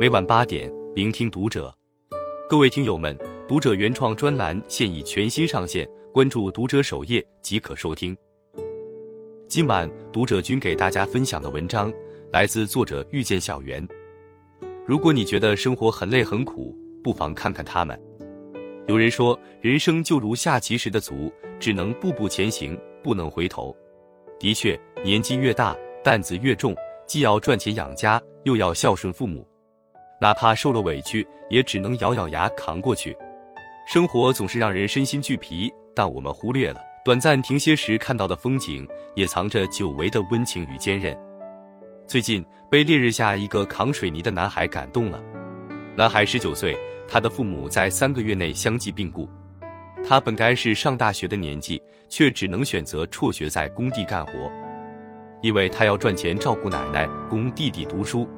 每晚八点，聆听读者。各位听友们，读者原创专栏现已全新上线，关注读者首页即可收听。今晚读者君给大家分享的文章来自作者遇见小圆。如果你觉得生活很累很苦，不妨看看他们。有人说，人生就如下棋时的卒，只能步步前行，不能回头。的确，年纪越大，担子越重，既要赚钱养家，又要孝顺父母，哪怕受了委屈，也只能咬咬牙扛过去。生活总是让人身心俱疲，但我们忽略了，短暂停歇时看到的风景，也藏着久违的温情与坚韧。最近，被烈日下一个扛水泥的男孩感动了。男孩十九岁，他的父母在三个月内相继病故。他本该是上大学的年纪，却只能选择辍学在工地干活，因为他要赚钱照顾奶奶，供弟弟读书。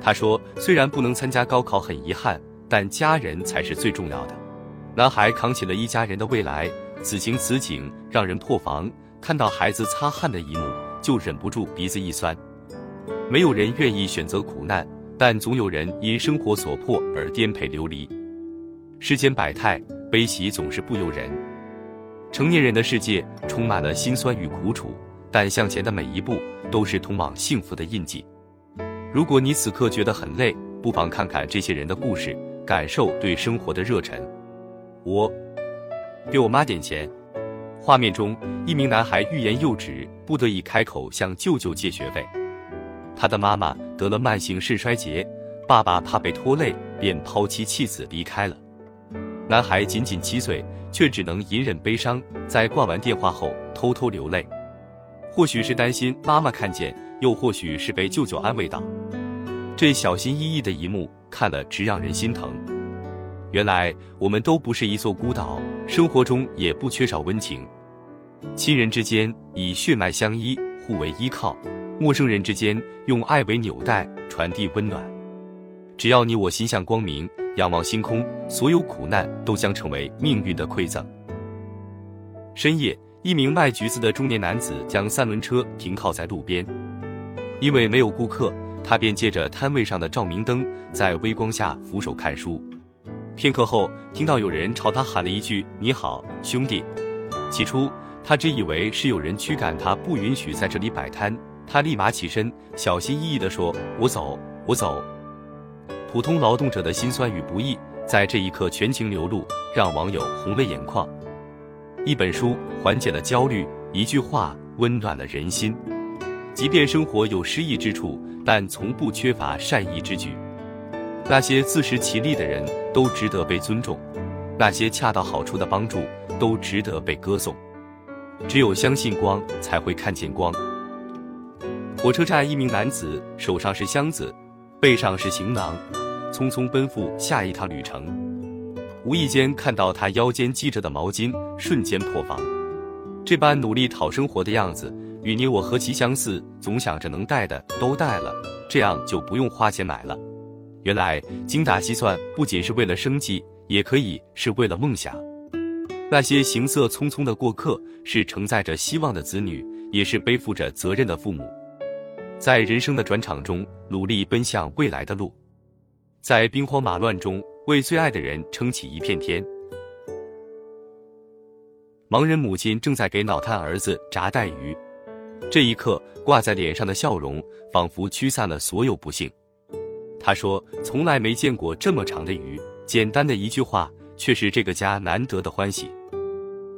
他说：“虽然不能参加高考很遗憾，但家人才是最重要的。”男孩扛起了一家人的未来，此情此景让人破防。看到孩子擦汗的一幕，就忍不住鼻子一酸。没有人愿意选择苦难，但总有人因生活所迫而颠沛流离。世间百态。悲喜总是不由人。成年人的世界充满了辛酸与苦楚，但向前的每一步都是通往幸福的印记。如果你此刻觉得很累，不妨看看这些人的故事，感受对生活的热忱。我给我妈点钱。画面中，一名男孩欲言又止，不得已开口向舅舅借学费。他的妈妈得了慢性肾衰竭，爸爸怕被拖累，便抛妻弃子离开了。男孩仅仅七岁，却只能隐忍悲伤，在挂完电话后偷偷流泪。或许是担心妈妈看见，又或许是被舅舅安慰到。这小心翼翼的一幕，看了直让人心疼。原来我们都不是一座孤岛，生活中也不缺少温情。亲人之间以血脉相依，互为依靠；陌生人之间用爱为纽带，传递温暖。只要你我心向光明。仰望星空，所有苦难都将成为命运的馈赠。深夜，一名卖橘子的中年男子将三轮车停靠在路边，因为没有顾客，他便借着摊位上的照明灯，在微光下俯首看书。片刻后，听到有人朝他喊了一句：“你好，兄弟。”起初，他只以为是有人驱赶他，不允许在这里摆摊。他立马起身，小心翼翼地说：“我走，我走。”普通劳动者的辛酸与不易，在这一刻全情流露，让网友红了眼眶。一本书缓解了焦虑，一句话温暖了人心。即便生活有失意之处，但从不缺乏善意之举。那些自食其力的人都值得被尊重，那些恰到好处的帮助都值得被歌颂。只有相信光，才会看见光。火车站，一名男子手上是箱子，背上是行囊。匆匆奔赴下一趟旅程，无意间看到他腰间系着的毛巾，瞬间破防。这般努力讨生活的样子，与你我何其相似。总想着能带的都带了，这样就不用花钱买了。原来精打细算不仅是为了生计，也可以是为了梦想。那些行色匆匆的过客，是承载着希望的子女，也是背负着责任的父母。在人生的转场中，努力奔向未来的路。在兵荒马乱中，为最爱的人撑起一片天。盲人母亲正在给脑瘫儿子炸带鱼，这一刻挂在脸上的笑容，仿佛驱散了所有不幸。他说：“从来没见过这么长的鱼。”简单的一句话，却是这个家难得的欢喜。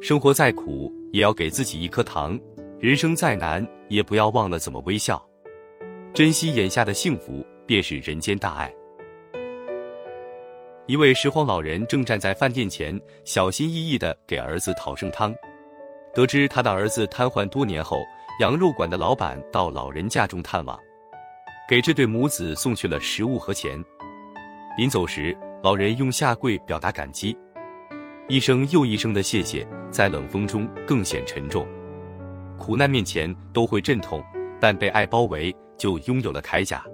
生活再苦，也要给自己一颗糖；人生再难，也不要忘了怎么微笑。珍惜眼下的幸福，便是人间大爱。一位拾荒老人正站在饭店前，小心翼翼地给儿子讨剩汤。得知他的儿子瘫痪多年后，羊肉馆的老板到老人家中探望，给这对母子送去了食物和钱。临走时，老人用下跪表达感激，一声又一声的谢谢，在冷风中更显沉重。苦难面前都会阵痛，但被爱包围，就拥有了铠甲。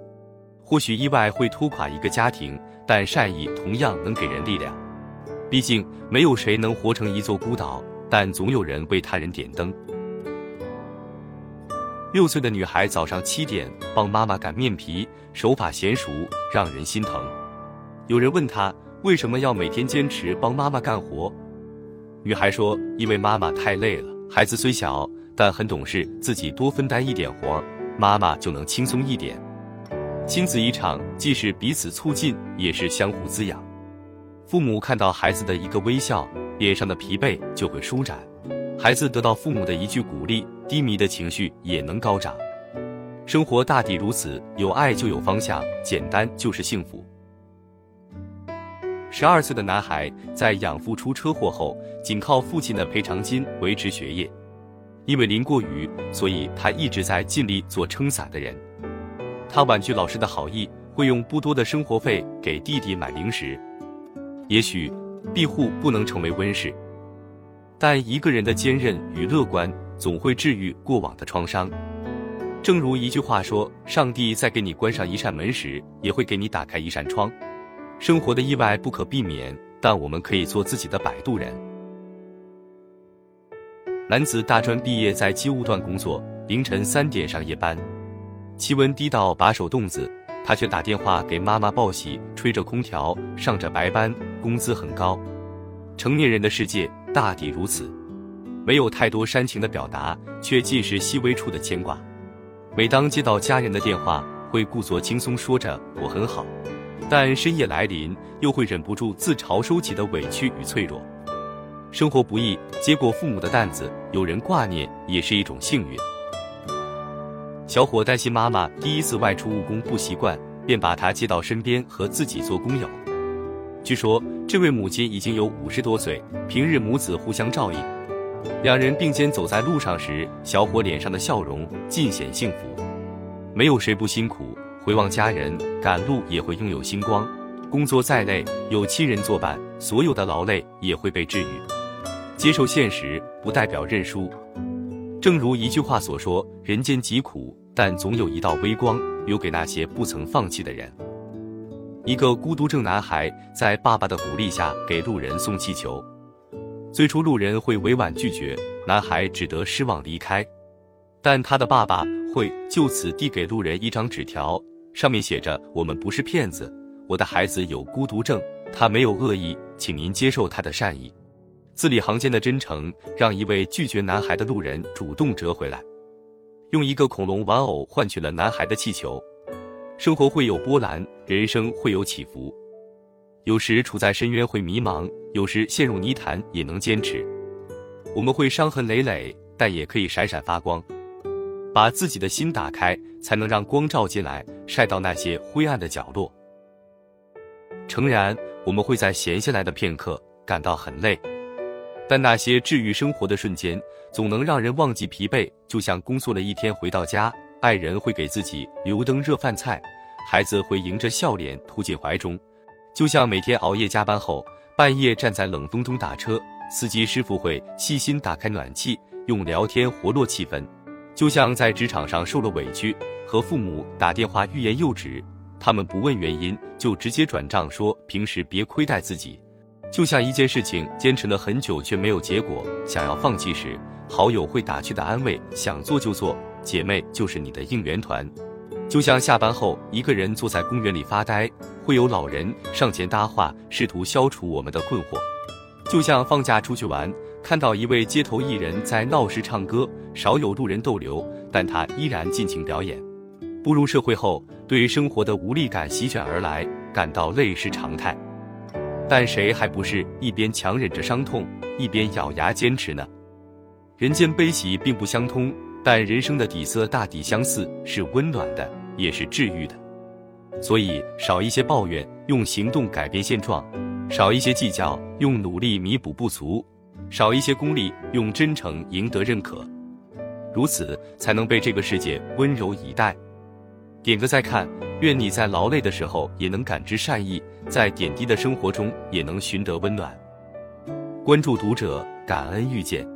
或许意外会拖垮一个家庭。但善意同样能给人力量，毕竟没有谁能活成一座孤岛，但总有人为他人点灯。六岁的女孩早上七点帮妈妈擀面皮，手法娴熟，让人心疼。有人问她为什么要每天坚持帮妈妈干活，女孩说：“因为妈妈太累了。孩子虽小，但很懂事，自己多分担一点活，妈妈就能轻松一点。亲子一场，既是彼此促进，也是相互滋养。父母看到孩子的一个微笑，脸上的疲惫就会舒展；孩子得到父母的一句鼓励。”低迷的情绪也能高涨，生活大抵如此，有爱就有方向，简单就是幸福。十二岁的男孩在养父出车祸后，仅靠父亲的赔偿金维持学业。因为淋过雨，所以他一直在尽力做撑伞的人。他婉拒老师的好意，会用不多的生活费给弟弟买零食。也许庇护不能成为温室，但一个人的坚韧与乐观。总会治愈过往的创伤，正如一句话说：“上帝在给你关上一扇门时，也会给你打开一扇窗。”生活的意外不可避免，但我们可以做自己的摆渡人。男子大专毕业，在机务段工作，凌晨三点上夜班，气温低到把手冻子，他却打电话给妈妈报喜，吹着空调，上着白班，工资很高。成年人的世界大抵如此。没有太多煽情的表达，却尽是细微处的牵挂。每当接到家人的电话，会故作轻松说着“我很好”，但深夜来临，又会忍不住自嘲收起的委屈与脆弱。生活不易，接过父母的担子，有人挂念也是一种幸运。小伙担心妈妈第一次外出务工不习惯，便把她接到身边和自己做工友。据说这位母亲已经有五十多岁，平日母子互相照应。两人并肩走在路上时，小伙脸上的笑容尽显幸福。没有谁不辛苦，回望家人，赶路也会拥有星光。工作再累，有亲人作伴，所有的劳累也会被治愈。接受现实不代表认输。正如一句话所说：“人间疾苦，但总有一道微光，留给那些不曾放弃的人。”一个孤独症男孩在爸爸的鼓励下给路人送气球。最初路人会委婉拒绝，男孩只得失望离开。但他的爸爸会就此递给路人一张纸条，上面写着：“我们不是骗子，我的孩子有孤独症，他没有恶意，请您接受他的善意。”字里行间的真诚，让一位拒绝男孩的路人主动折回来，用一个恐龙玩偶换取了男孩的气球。生活会有波澜，人生会有起伏。有时处在深渊会迷茫，有时陷入泥潭也能坚持。我们会伤痕累累，但也可以闪闪发光。把自己的心打开，才能让光照进来，晒到那些灰暗的角落。诚然，我们会在闲下来的片刻感到很累，但那些治愈生活的瞬间，总能让人忘记疲惫。就像工作了一天回到家，爱人会给自己留灯热饭菜，孩子会迎着笑脸扑进怀中。就像每天熬夜加班后，半夜站在冷风中打车，司机师傅会细心打开暖气，用聊天活络气氛；就像在职场上受了委屈，和父母打电话欲言又止，他们不问原因就直接转账说平时别亏待自己；就像一件事情坚持了很久却没有结果，想要放弃时，好友会打趣的安慰，想做就做，姐妹就是你的应援团；就像下班后一个人坐在公园里发呆。会有老人上前搭话，试图消除我们的困惑。就像放假出去玩，看到一位街头艺人在闹市唱歌，少有路人逗留，但他依然尽情表演。步入社会后，对生活的无力感席卷而来，感到累是常态。但谁还不是一边强忍着伤痛，一边咬牙坚持呢？人间悲喜并不相通，但人生的底色大抵相似，是温暖的，也是治愈的。所以，少一些抱怨，用行动改变现状；少一些计较，用努力弥补不足；少一些功利，用真诚赢得认可。如此，才能被这个世界温柔以待。点个再看，愿你在劳累的时候也能感知善意，在点滴的生活中也能寻得温暖。关注读者，感恩遇见。